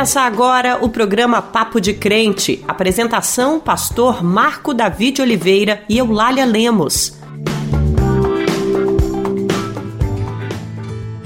Começa agora o programa Papo de Crente. Apresentação: Pastor Marco David Oliveira e Eulália Lemos.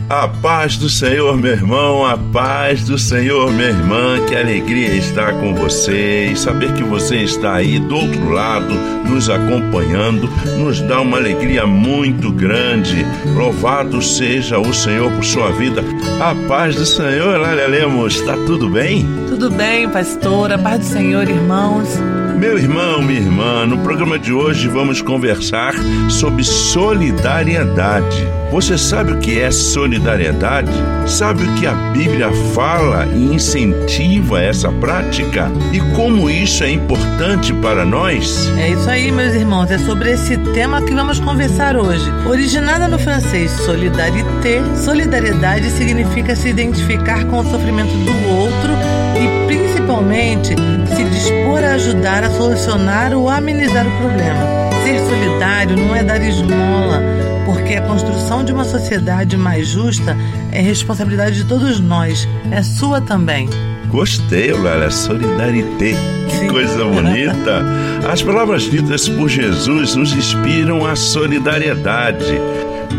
A paz do Senhor, meu irmão, a paz do Senhor, minha irmã, que alegria estar com você e saber que você está aí do outro lado, nos acompanhando, nos dá uma alegria muito grande. Louvado seja o Senhor por sua vida. A paz do Senhor, Lália Lemos, está tudo bem? Tudo bem, pastor, a paz do Senhor, irmãos. Meu irmão, minha irmã, no programa de hoje vamos conversar sobre solidariedade. Você sabe o que é solidariedade? Sabe o que a Bíblia fala e incentiva essa prática? E como isso é importante para nós? É isso aí, meus irmãos, é sobre esse tema que vamos conversar hoje. Originada no francês solidarité, solidariedade significa se identificar com o sofrimento do outro e principalmente se dispor a ajudar a solucionar ou amenizar o problema. Ser solidário não é dar esmola, porque a construção de uma sociedade mais justa é responsabilidade de todos nós, é sua também. Gostei, Lara, solidarité. Que coisa bonita! As palavras ditas por Jesus nos inspiram a solidariedade.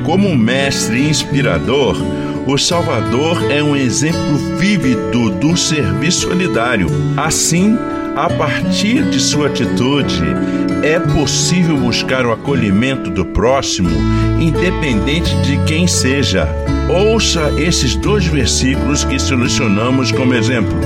Como um mestre inspirador, o Salvador é um exemplo vívido do serviço solidário. Assim, a partir de sua atitude, é possível buscar o acolhimento do próximo, independente de quem seja. Ouça esses dois versículos que selecionamos como exemplo.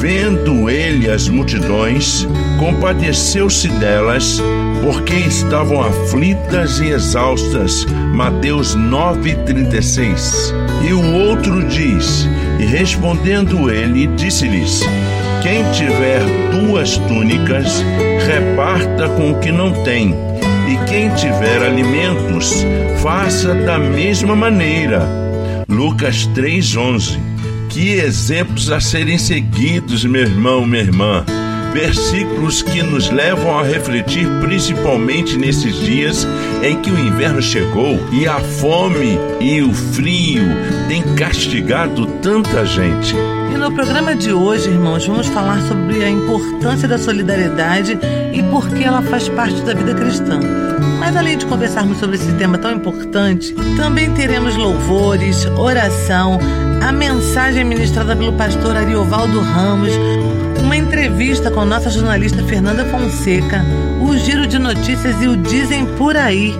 Vendo ele as multidões, compadeceu-se delas, porque estavam aflitas e exaustas. Mateus 9:36. E o outro diz: E respondendo ele, disse-lhes: Quem tiver duas túnicas, reparta com o que não tem. E quem tiver alimentos, faça da mesma maneira. Lucas 3:11. Que exemplos a serem seguidos, meu irmão, minha irmã. Versículos que nos levam a refletir principalmente nesses dias em que o inverno chegou e a fome e o frio têm castigado tanta gente. E no programa de hoje, irmãos, vamos falar sobre a importância da solidariedade e por que ela faz parte da vida cristã. Mas além de conversarmos sobre esse tema tão importante, também teremos louvores, oração, a mensagem ministrada pelo pastor Ariovaldo Ramos, uma entrevista com nossa jornalista Fernanda Fonseca, o giro de notícias e o Dizem Por Aí.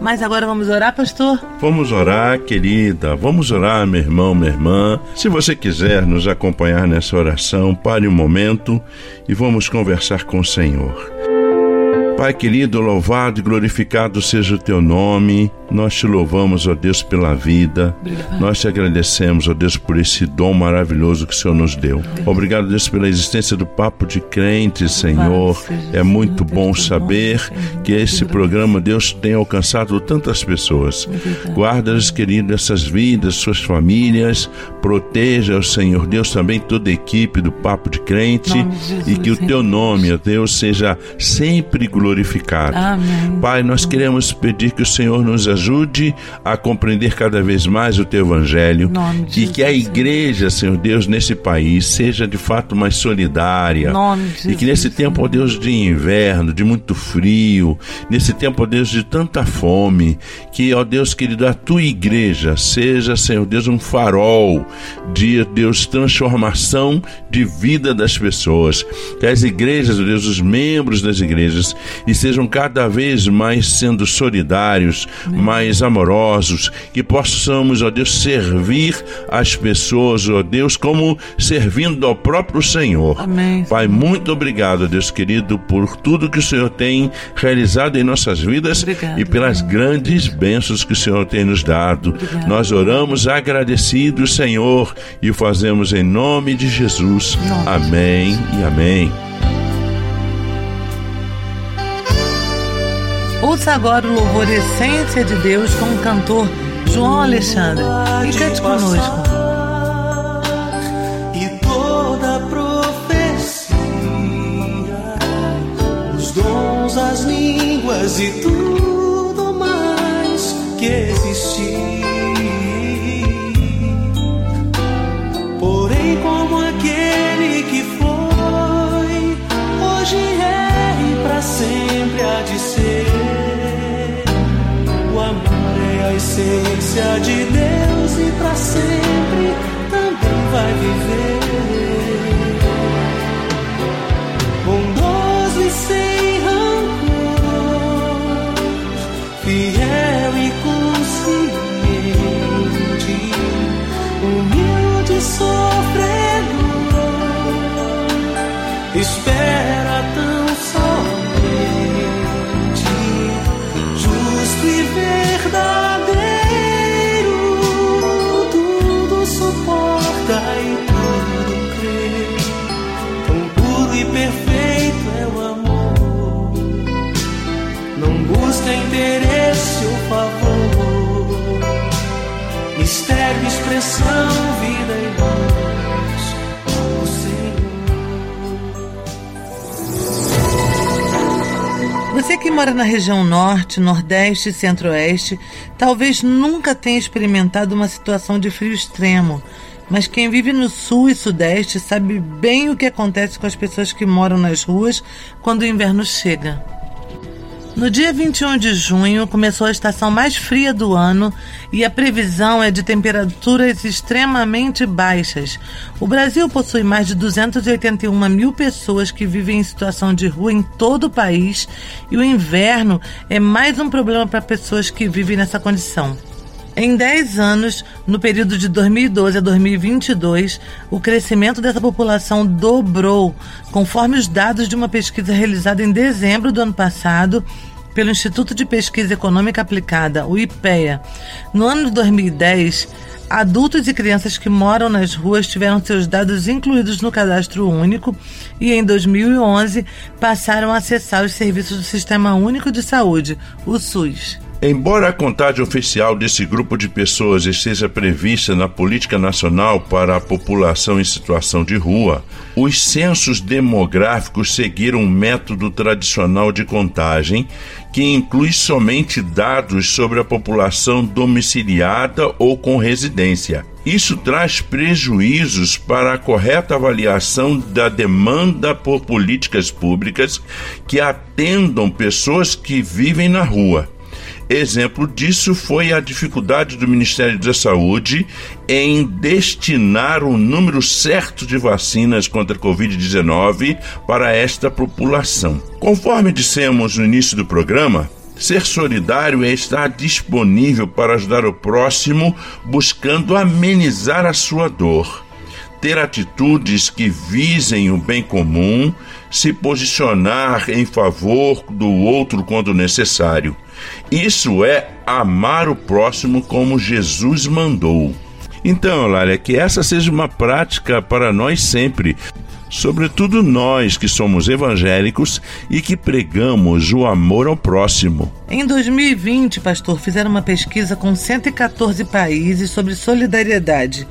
Mas agora vamos orar, pastor? Vamos orar, querida. Vamos orar, meu irmão, minha irmã. Se você quiser nos acompanhar nessa oração, pare um momento e vamos conversar com o Senhor. Pai querido, louvado e glorificado seja o teu nome. Nós te louvamos, ó Deus, pela vida. Obrigada. Nós te agradecemos, ó Deus, por esse dom maravilhoso que o Senhor nos deu. Obrigado, Deus, pela existência do Papo de Crentes, Senhor. É muito bom saber que esse Obrigado. programa, Deus, tem alcançado tantas pessoas. Obrigado. Guarda-os, querido, essas vidas, suas famílias. Proteja, ó Senhor Deus, também toda a equipe do Papo de Crente. E que o teu nome, ó Deus, seja sempre glorificado. Amém. Pai, nós queremos pedir que o Senhor nos ajude a compreender cada vez mais o teu evangelho Nome de e que a igreja, Senhor Deus, nesse país seja de fato mais solidária. Nome de e que nesse tempo, ó Deus, de inverno, de muito frio, nesse tempo, ó Deus, de tanta fome, que, ó Deus querido, a tua igreja seja, Senhor Deus, um farol de, Deus, transformação de vida das pessoas. Que as igrejas, ó Deus, os membros das igrejas, e sejam cada vez mais sendo solidários, mais amorosos, que possamos, ó Deus, servir as pessoas, ó Deus, como servindo ao próprio Senhor. Amém. Pai, muito obrigado, Deus querido, por tudo que o Senhor tem realizado em nossas vidas Obrigada. e pelas grandes bênçãos que o Senhor tem nos dado. Obrigada. Nós oramos agradecidos, Senhor, e o fazemos em nome de Jesus. De amém e amém. Ouça agora o louvor Essência de Deus com o cantor João Alexandre. E cante conosco. e tudo interesse ou favor, mistério, expressão, vida e. Você que mora na região norte, nordeste e centro-oeste, talvez nunca tenha experimentado uma situação de frio extremo. Mas quem vive no sul e sudeste sabe bem o que acontece com as pessoas que moram nas ruas quando o inverno chega. No dia 21 de junho começou a estação mais fria do ano e a previsão é de temperaturas extremamente baixas. O Brasil possui mais de 281 mil pessoas que vivem em situação de rua em todo o país e o inverno é mais um problema para pessoas que vivem nessa condição. Em 10 anos, no período de 2012 a 2022, o crescimento dessa população dobrou, conforme os dados de uma pesquisa realizada em dezembro do ano passado pelo Instituto de Pesquisa Econômica Aplicada, o IPEA. No ano de 2010, adultos e crianças que moram nas ruas tiveram seus dados incluídos no cadastro único e em 2011 passaram a acessar os serviços do Sistema Único de Saúde, o SUS. Embora a contagem oficial desse grupo de pessoas esteja prevista na Política Nacional para a População em Situação de Rua, os censos demográficos seguiram um método tradicional de contagem que inclui somente dados sobre a população domiciliada ou com residência. Isso traz prejuízos para a correta avaliação da demanda por políticas públicas que atendam pessoas que vivem na rua. Exemplo disso foi a dificuldade do Ministério da Saúde em destinar o número certo de vacinas contra a Covid-19 para esta população. Conforme dissemos no início do programa, Ser solidário é estar disponível para ajudar o próximo, buscando amenizar a sua dor. Ter atitudes que visem o bem comum, se posicionar em favor do outro quando necessário. Isso é amar o próximo como Jesus mandou. Então, Lália, que essa seja uma prática para nós sempre, sobretudo nós que somos evangélicos e que pregamos o amor ao próximo. Em 2020, pastor, fizeram uma pesquisa com 114 países sobre solidariedade.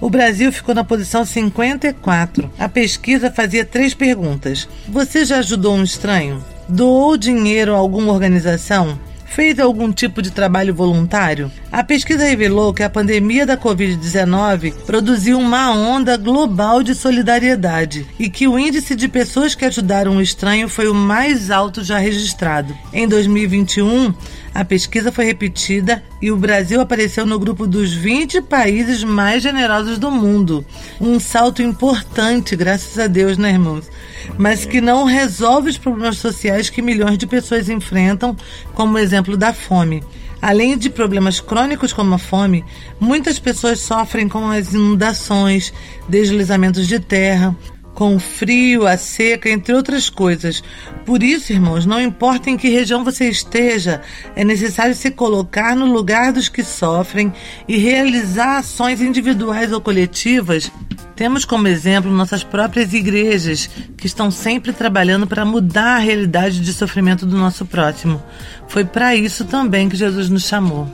O Brasil ficou na posição 54. A pesquisa fazia três perguntas: Você já ajudou um estranho? Doou dinheiro a alguma organização? Fez algum tipo de trabalho voluntário? A pesquisa revelou que a pandemia da Covid-19 produziu uma onda global de solidariedade e que o índice de pessoas que ajudaram o estranho foi o mais alto já registrado. Em 2021, a pesquisa foi repetida e o Brasil apareceu no grupo dos 20 países mais generosos do mundo. Um salto importante, graças a Deus, né, irmãos? Mas que não resolve os problemas sociais que milhões de pessoas enfrentam, como o exemplo da fome. Além de problemas crônicos como a fome, muitas pessoas sofrem com as inundações, deslizamentos de terra, com o frio, a seca, entre outras coisas. Por isso, irmãos, não importa em que região você esteja, é necessário se colocar no lugar dos que sofrem e realizar ações individuais ou coletivas. Temos como exemplo nossas próprias igrejas, que estão sempre trabalhando para mudar a realidade de sofrimento do nosso próximo. Foi para isso também que Jesus nos chamou.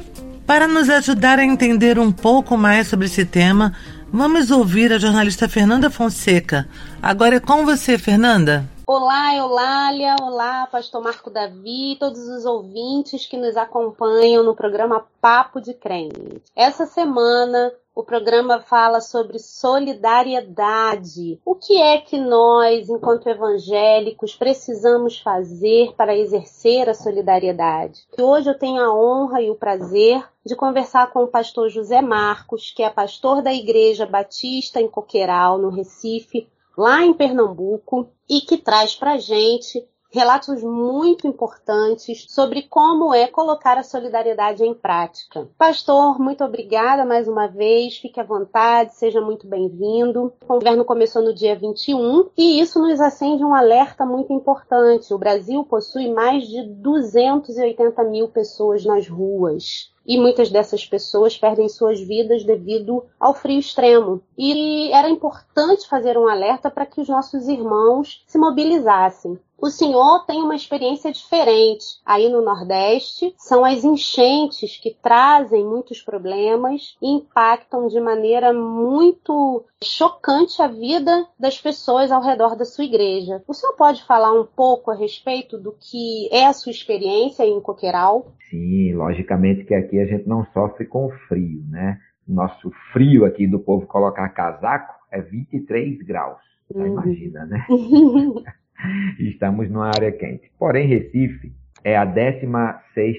Para nos ajudar a entender um pouco mais sobre esse tema, Vamos ouvir a jornalista Fernanda Fonseca. Agora é com você, Fernanda. Olá, Eulália, olá, Pastor Marco Davi, todos os ouvintes que nos acompanham no programa Papo de Crente. Essa semana, O programa fala sobre solidariedade. O que é que nós, enquanto evangélicos, precisamos fazer para exercer a solidariedade? Hoje eu tenho a honra e o prazer de conversar com o pastor José Marcos, que é pastor da Igreja Batista em Coqueiral, no Recife, lá em Pernambuco, e que traz para gente relatos muito importantes sobre como é colocar a solidariedade em prática. Pastor, muito obrigada mais uma vez, fique à vontade, seja muito bem-vindo. O governo começou no dia 21 e isso nos acende um alerta muito importante. O Brasil possui mais de 280 mil pessoas nas ruas e muitas dessas pessoas perdem suas vidas devido ao frio extremo. E era importante fazer um alerta para que os nossos irmãos se mobilizassem. O senhor tem uma experiência diferente. Aí no Nordeste, são as enchentes que trazem muitos problemas e impactam de maneira muito chocante a vida das pessoas ao redor da sua igreja. O senhor pode falar um pouco a respeito do que é a sua experiência em Coqueiral? Sim, logicamente que aqui a gente não sofre com frio, né? Nosso frio aqui do povo colocar casaco é 23 graus. Uhum. Imagina, né? Estamos numa área quente. Porém, Recife é a 16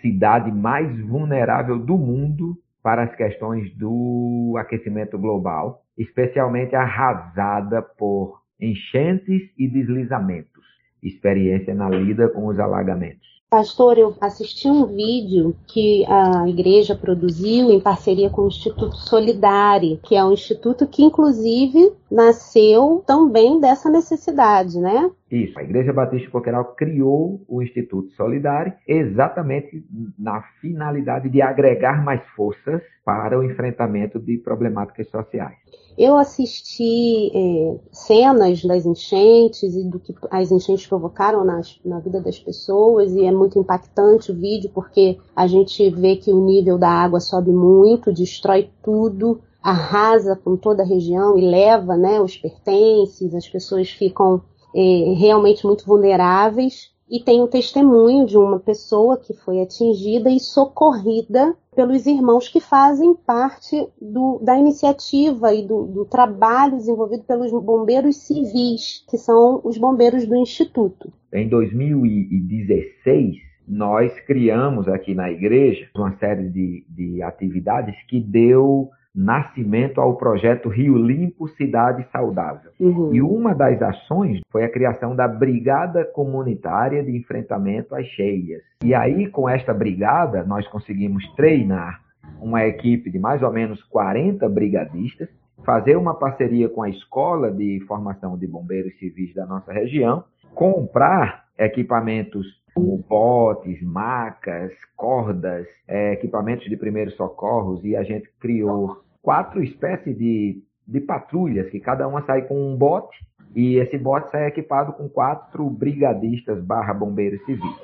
cidade mais vulnerável do mundo para as questões do aquecimento global, especialmente arrasada por enchentes e deslizamentos. Experiência na lida com os alagamentos. Pastor, eu assisti um vídeo que a igreja produziu em parceria com o Instituto Solidari, que é um instituto que, inclusive, nasceu também dessa necessidade, né? Isso, a Igreja Batista Coqueiral criou o Instituto Solidari exatamente na finalidade de agregar mais forças para o enfrentamento de problemáticas sociais. Eu assisti é, cenas das enchentes e do que as enchentes provocaram nas, na vida das pessoas e é muito impactante o vídeo porque a gente vê que o nível da água sobe muito, destrói tudo, arrasa com toda a região e leva né, os pertences, as pessoas ficam é, realmente muito vulneráveis e tem um testemunho de uma pessoa que foi atingida e socorrida pelos irmãos que fazem parte do, da iniciativa e do, do, trabalho desenvolvido pelos bombeiros civis, que são os bombeiros do Instituto. Em 2016, nós criamos aqui na igreja uma série de, de atividades que deu nascimento ao projeto Rio Limpo Cidade Saudável. Uhum. E uma das ações foi a criação da Brigada Comunitária de Enfrentamento às Cheias. E aí, com esta brigada, nós conseguimos treinar uma equipe de mais ou menos 40 brigadistas, fazer uma parceria com a Escola de Formação de Bombeiros Civis da nossa região, comprar equipamentos como botes, macas, cordas, é, equipamentos de primeiros socorros, e a gente criou quatro espécies de, de patrulhas, que cada uma sai com um bote, e esse bote sai equipado com quatro brigadistas barra bombeiros civis.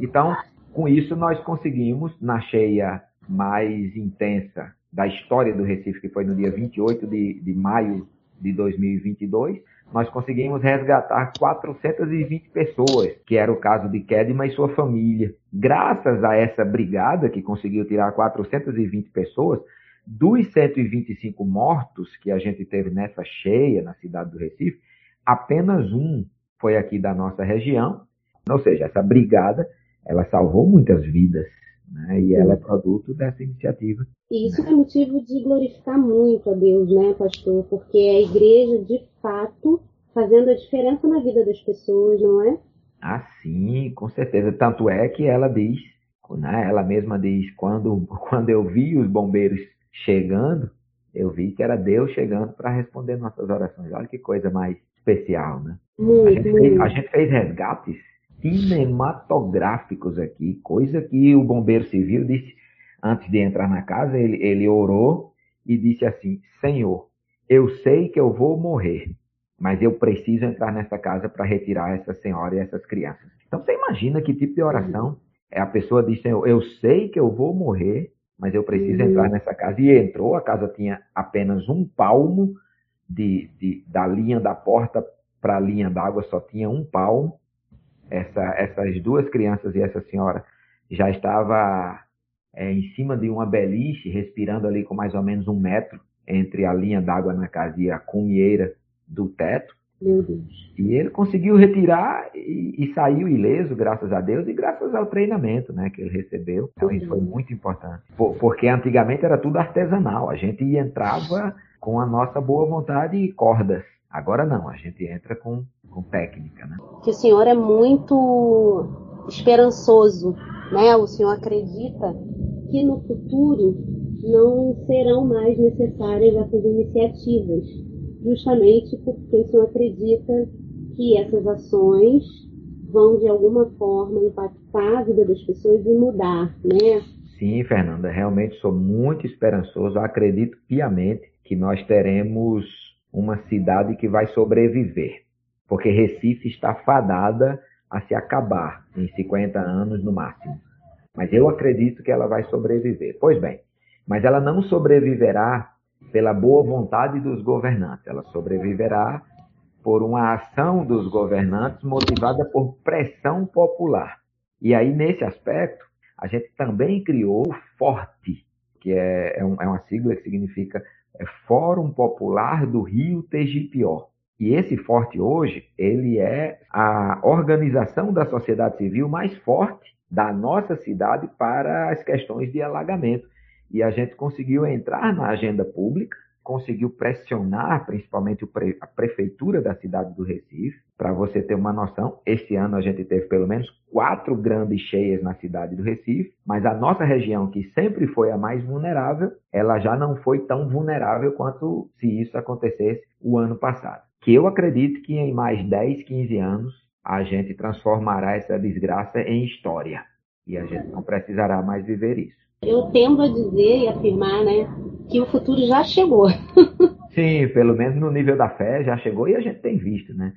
Então, com isso, nós conseguimos, na cheia mais intensa da história do Recife, que foi no dia 28 de, de maio de 2022, nós conseguimos resgatar 420 pessoas, que era o caso de Kedma e sua família. Graças a essa brigada que conseguiu tirar 420 pessoas, dos 125 mortos que a gente teve nessa cheia na cidade do Recife, apenas um foi aqui da nossa região. Ou seja, essa brigada, ela salvou muitas vidas. Né? E ela é produto dessa iniciativa. E isso é motivo de glorificar muito a Deus, né, pastor? Porque é a igreja, de fato, fazendo a diferença na vida das pessoas, não é? Ah, sim, com certeza. Tanto é que ela diz, né, ela mesma diz, quando, quando eu vi os bombeiros chegando, eu vi que era Deus chegando para responder nossas orações. Olha que coisa mais especial, né? Muito, a, gente fez, a gente fez resgates cinematográficos aqui, coisa que o bombeiro civil disse antes de entrar na casa, ele, ele orou e disse assim: Senhor, eu sei que eu vou morrer, mas eu preciso entrar nessa casa para retirar essa senhora e essas crianças. Então você imagina que tipo de oração é a pessoa diz: Senhor, eu sei que eu vou morrer, mas eu preciso entrar uhum. nessa casa. E entrou, a casa tinha apenas um palmo de, de da linha da porta para a linha d'água, só tinha um palmo. Essa, essas duas crianças e essa senhora já estava é, em cima de uma beliche, respirando ali com mais ou menos um metro entre a linha d'água na casa e a cumieira do teto. Meu Deus. E ele conseguiu retirar e, e, saiu ileso, graças a Deus, e graças ao treinamento né, que ele recebeu. Então, isso foi muito importante. Por, porque antigamente era tudo artesanal. A gente entrava com a nossa boa vontade e cordas. Agora não, a gente entra com, com técnica. Né? Que o senhor é muito esperançoso, né? O senhor acredita que no futuro não serão mais necessárias essas iniciativas justamente porque o senhor acredita que essas ações vão de alguma forma impactar a vida das pessoas e mudar, né? Sim, Fernanda, realmente sou muito esperançoso. acredito piamente que nós teremos uma cidade que vai sobreviver, porque Recife está fadada a se acabar em 50 anos no máximo. Mas eu acredito que ela vai sobreviver. Pois bem, mas ela não sobreviverá pela boa vontade dos governantes, ela sobreviverá por uma ação dos governantes motivada por pressão popular. E aí, nesse aspecto, a gente também criou o FORTE, que é, é, um, é uma sigla que significa é Fórum Popular do Rio Tegipió. E esse forte hoje, ele é a organização da sociedade civil mais forte da nossa cidade para as questões de alagamento e a gente conseguiu entrar na agenda pública, conseguiu pressionar principalmente a prefeitura da cidade do Recife. Para você ter uma noção, esse ano a gente teve pelo menos quatro grandes cheias na cidade do Recife, mas a nossa região, que sempre foi a mais vulnerável, ela já não foi tão vulnerável quanto se isso acontecesse o ano passado. Que eu acredito que em mais 10, 15 anos a gente transformará essa desgraça em história e a gente não precisará mais viver isso eu tendo a dizer e afirmar, né, que o futuro já chegou. Sim, pelo menos no nível da fé já chegou e a gente tem visto, né,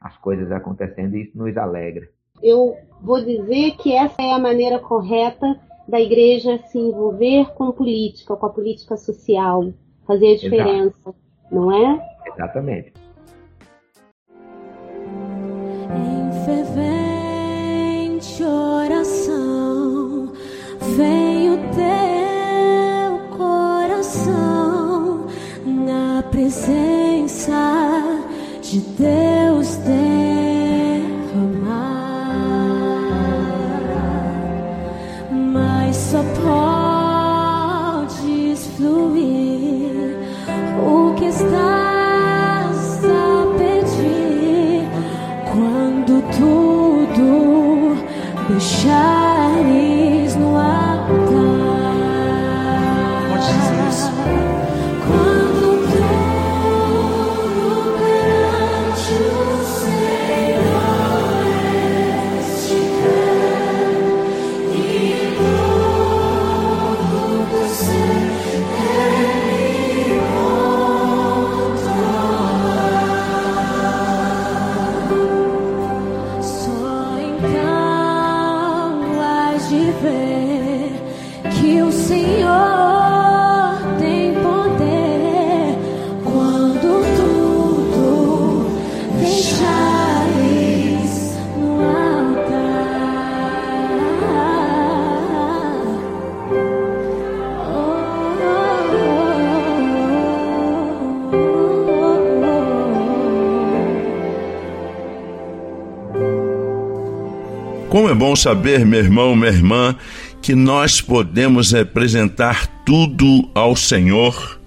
as coisas acontecendo e isso nos alegra. Eu vou dizer que essa é a maneira correta da igreja se envolver com política, com a política social, fazer a diferença, Exato. não é? Exatamente. Em fervente oração, vem presença de Deus Como é bom saber, meu irmão, minha irmã, que nós podemos representar tudo ao Senhor,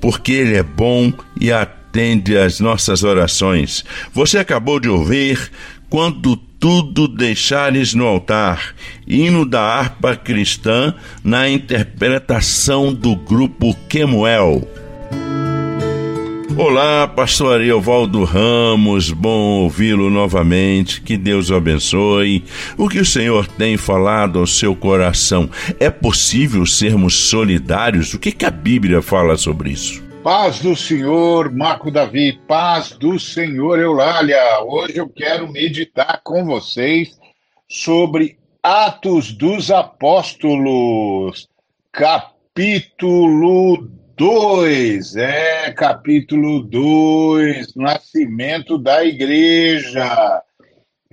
porque Ele é bom e atende às nossas orações. Você acabou de ouvir quando tudo deixares no altar, hino da harpa cristã na interpretação do grupo Kemuel. Olá, pastor Ariovaldo Ramos, bom ouvi-lo novamente, que Deus o abençoe. O que o Senhor tem falado ao seu coração? É possível sermos solidários? O que, que a Bíblia fala sobre isso? Paz do Senhor, Marco Davi, paz do Senhor Eulália. Hoje eu quero meditar com vocês sobre Atos dos Apóstolos, capítulo 2, é, capítulo 2, nascimento da igreja.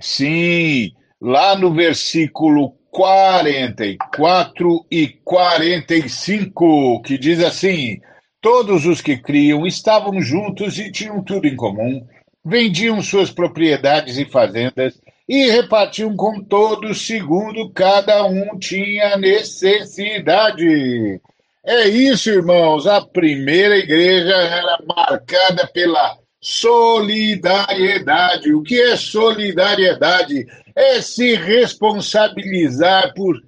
Sim, lá no versículo 44 e 45, que diz assim: Todos os que criam estavam juntos e tinham tudo em comum, vendiam suas propriedades e fazendas e repartiam com todos segundo cada um tinha necessidade. É isso, irmãos. A primeira igreja era marcada pela solidariedade. O que é solidariedade? É se responsabilizar por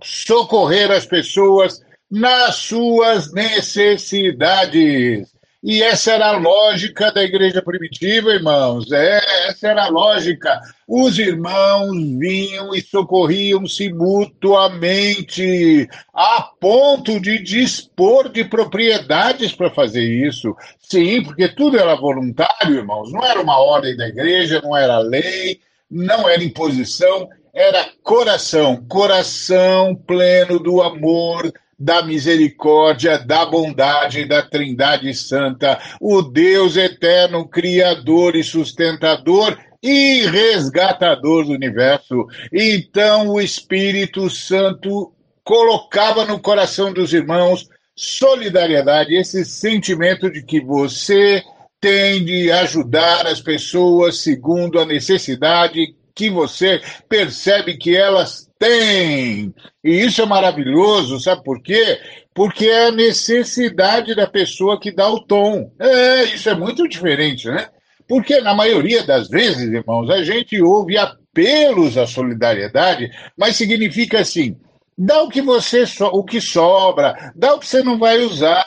socorrer as pessoas nas suas necessidades. E essa era a lógica da igreja primitiva, irmãos. É, essa era a lógica. Os irmãos vinham e socorriam-se mutuamente, a ponto de dispor de propriedades para fazer isso. Sim, porque tudo era voluntário, irmãos. Não era uma ordem da igreja, não era lei, não era imposição, era coração, coração pleno do amor da misericórdia, da bondade da Trindade Santa, o Deus eterno, Criador e sustentador e resgatador do universo. Então o Espírito Santo colocava no coração dos irmãos solidariedade, esse sentimento de que você tem de ajudar as pessoas segundo a necessidade que você percebe que elas têm. E isso é maravilhoso, sabe por quê? Porque é a necessidade da pessoa que dá o tom. É, isso é muito diferente, né? Porque na maioria das vezes, irmãos, a gente ouve apelos à solidariedade, mas significa assim: dá o que você o que sobra, dá o que você não vai usar,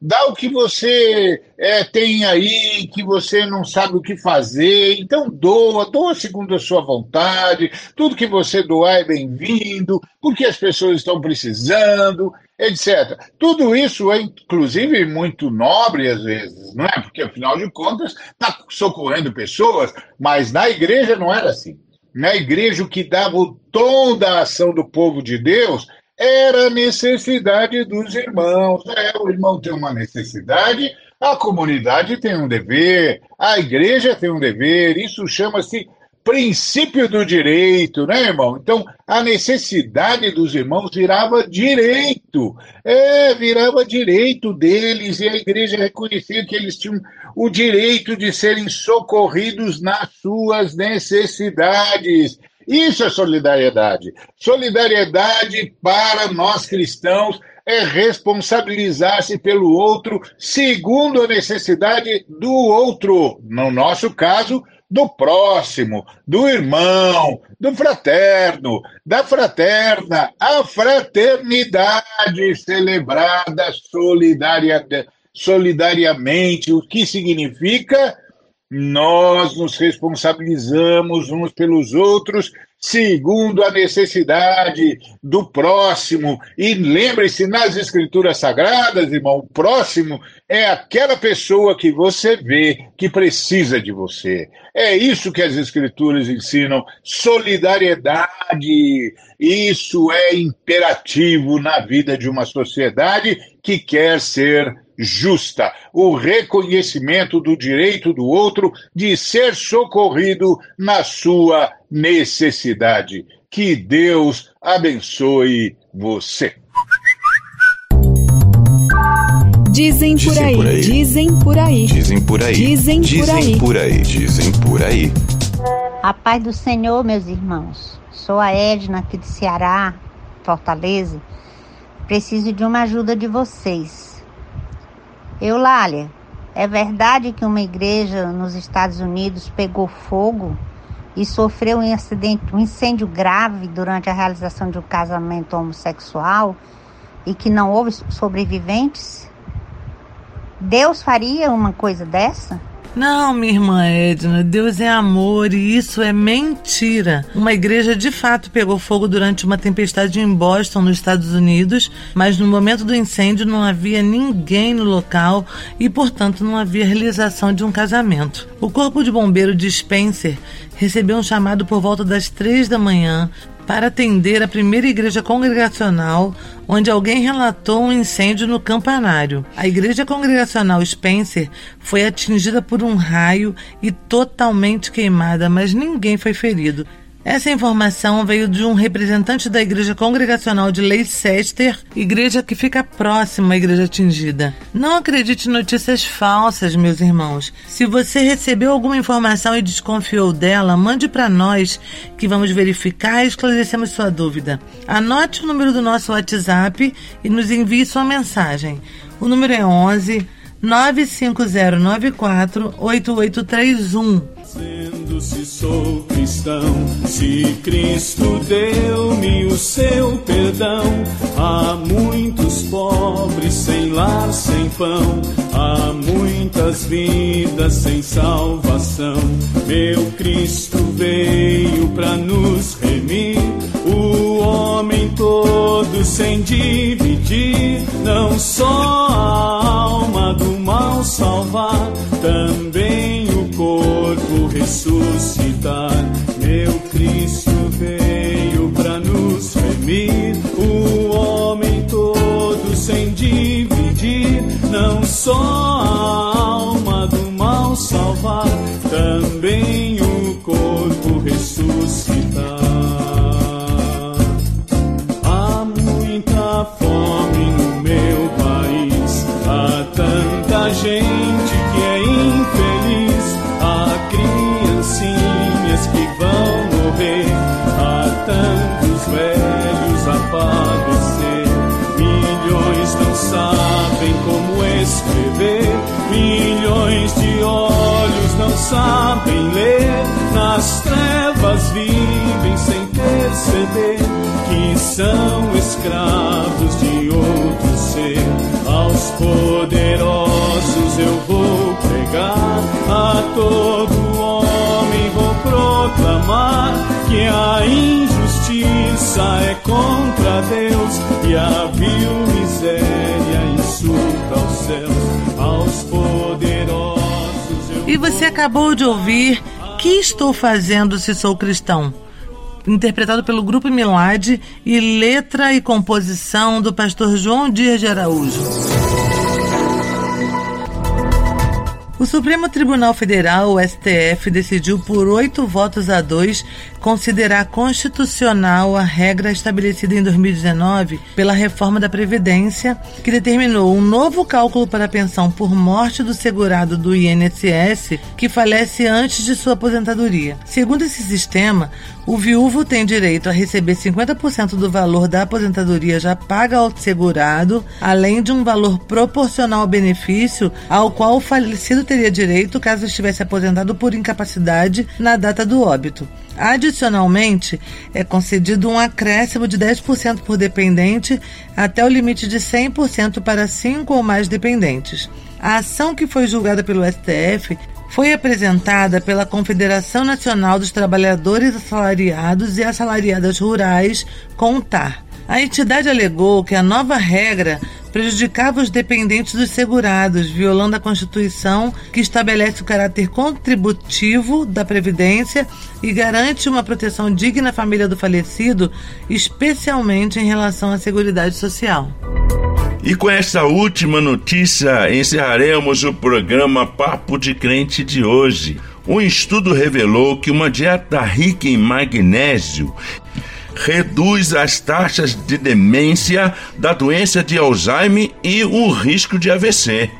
dá o que você é, tem aí, que você não sabe o que fazer, então doa, doa segundo a sua vontade, tudo que você doar é bem-vindo, porque as pessoas estão precisando, etc. Tudo isso é, inclusive, muito nobre às vezes, não é? Porque, afinal de contas, está socorrendo pessoas, mas na igreja não era assim. Na igreja, o que dava o tom da ação do povo de Deus era necessidade dos irmãos. É, o irmão tem uma necessidade, a comunidade tem um dever, a igreja tem um dever, isso chama-se princípio do direito, né, irmão? Então, a necessidade dos irmãos virava direito, é, virava direito deles, e a igreja reconhecia que eles tinham o direito de serem socorridos nas suas necessidades. Isso é solidariedade. Solidariedade para nós cristãos é responsabilizar-se pelo outro segundo a necessidade do outro. No nosso caso, do próximo, do irmão, do fraterno, da fraterna, a fraternidade celebrada solidaria, solidariamente, o que significa nós nos responsabilizamos uns pelos outros segundo a necessidade do próximo. E lembre-se, nas Escrituras Sagradas, irmão, o próximo é aquela pessoa que você vê que precisa de você. É isso que as Escrituras ensinam: solidariedade. Isso é imperativo na vida de uma sociedade que quer ser justa, o reconhecimento do direito do outro de ser socorrido na sua necessidade. Que Deus abençoe você. Dizem por, dizem aí, por aí, dizem por aí, dizem por aí, dizem por aí, dizem por aí, dizem por aí. A paz do Senhor, meus irmãos. Sou a Edna aqui do Ceará, Fortaleza. Preciso de uma ajuda de vocês. Eulália, é verdade que uma igreja nos Estados Unidos pegou fogo e sofreu um, acidente, um incêndio grave durante a realização de um casamento homossexual e que não houve sobreviventes? Deus faria uma coisa dessa? Não, minha irmã Edna, Deus é amor e isso é mentira. Uma igreja de fato pegou fogo durante uma tempestade em Boston, nos Estados Unidos, mas no momento do incêndio não havia ninguém no local e, portanto, não havia realização de um casamento. O Corpo de Bombeiro de Spencer recebeu um chamado por volta das três da manhã para atender a primeira igreja congregacional onde alguém relatou um incêndio no campanário. A igreja congregacional Spencer foi atingida por um raio e totalmente queimada, mas ninguém foi ferido. Essa informação veio de um representante da Igreja Congregacional de Leicester, igreja que fica próxima à igreja atingida. Não acredite em notícias falsas, meus irmãos. Se você recebeu alguma informação e desconfiou dela, mande para nós que vamos verificar e esclarecemos sua dúvida. Anote o número do nosso WhatsApp e nos envie sua mensagem. O número é 11 95094 8831. Dizendo se sou cristão, se Cristo deu-me o seu perdão. Há muitos pobres sem lar, sem pão, há muitas vidas sem salvação. Meu Cristo veio para nos remir, o homem todo sem dividir, não só a alma do mal salvar, também corpo ressuscitar. Meu Cristo veio para nos remir, o homem todo sem dividir, não só a alma do mal salvar, também são escravos de outro ser. Aos poderosos eu vou pregar, a todo homem vou proclamar que a injustiça é contra Deus e a vil miséria insulta aos céus. Aos poderosos eu E você acabou de ouvir Que Estou Fazendo Se Sou Cristão? Interpretado pelo Grupo Milad e letra e composição do pastor João Dias de Araújo. O Supremo Tribunal Federal, o STF, decidiu por oito votos a dois considerar constitucional a regra estabelecida em 2019 pela reforma da Previdência, que determinou um novo cálculo para a pensão por morte do segurado do INSS que falece antes de sua aposentadoria. Segundo esse sistema, o viúvo tem direito a receber 50% do valor da aposentadoria já paga ao segurado, além de um valor proporcional ao benefício ao qual o falecido teria direito caso estivesse aposentado por incapacidade na data do óbito. Adicionalmente, é concedido um acréscimo de 10% por dependente até o limite de 100% para cinco ou mais dependentes. A ação que foi julgada pelo STF foi apresentada pela Confederação Nacional dos Trabalhadores Assalariados e Assalariadas Rurais, CONTAR. A entidade alegou que a nova regra prejudicava os dependentes dos segurados, violando a Constituição, que estabelece o caráter contributivo da Previdência e garante uma proteção digna à família do falecido, especialmente em relação à Seguridade Social. E com esta última notícia, encerraremos o programa Papo de Crente de hoje. Um estudo revelou que uma dieta rica em magnésio reduz as taxas de demência da doença de Alzheimer e o risco de AVC.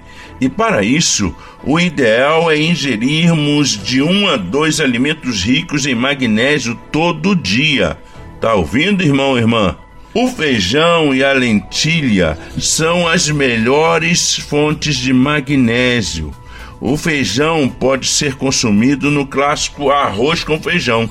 E para isso, o ideal é ingerirmos de um a dois alimentos ricos em magnésio todo dia. Tá ouvindo, irmão e irmã? O feijão e a lentilha são as melhores fontes de magnésio. O feijão pode ser consumido no clássico arroz com feijão.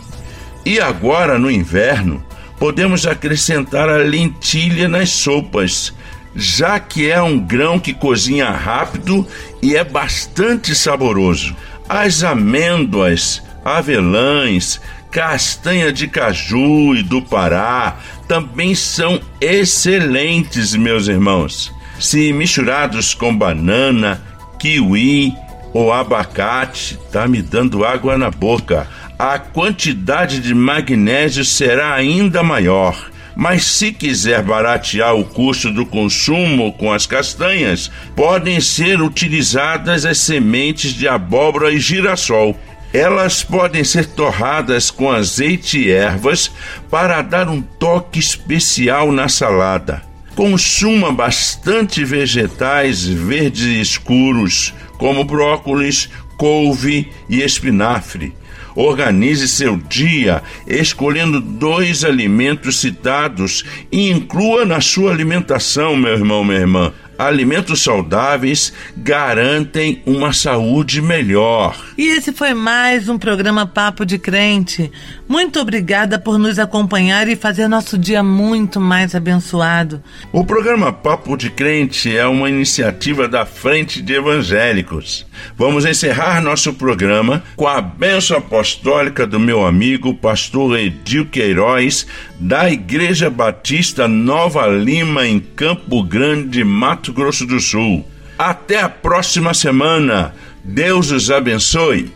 E agora, no inverno, podemos acrescentar a lentilha nas sopas, já que é um grão que cozinha rápido e é bastante saboroso. As amêndoas, avelãs, castanha de caju e do Pará também são excelentes, meus irmãos. Se misturados com banana, kiwi ou abacate, tá me dando água na boca. A quantidade de magnésio será ainda maior. Mas se quiser baratear o custo do consumo com as castanhas, podem ser utilizadas as sementes de abóbora e girassol. Elas podem ser torradas com azeite e ervas para dar um toque especial na salada. Consuma bastante vegetais verdes escuros, como brócolis, couve e espinafre. Organize seu dia escolhendo dois alimentos citados e inclua na sua alimentação, meu irmão, minha irmã. Alimentos saudáveis garantem uma saúde melhor. E esse foi mais um programa Papo de Crente. Muito obrigada por nos acompanhar e fazer nosso dia muito mais abençoado. O programa Papo de Crente é uma iniciativa da Frente de Evangélicos. Vamos encerrar nosso programa com a bênção apostólica do meu amigo pastor Edil Queiroz, da Igreja Batista Nova Lima, em Campo Grande, Mato Grosso do Sul. Até a próxima semana. Deus os abençoe.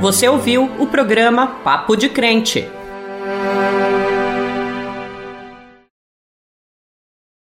Você ouviu o programa Papo de Crente.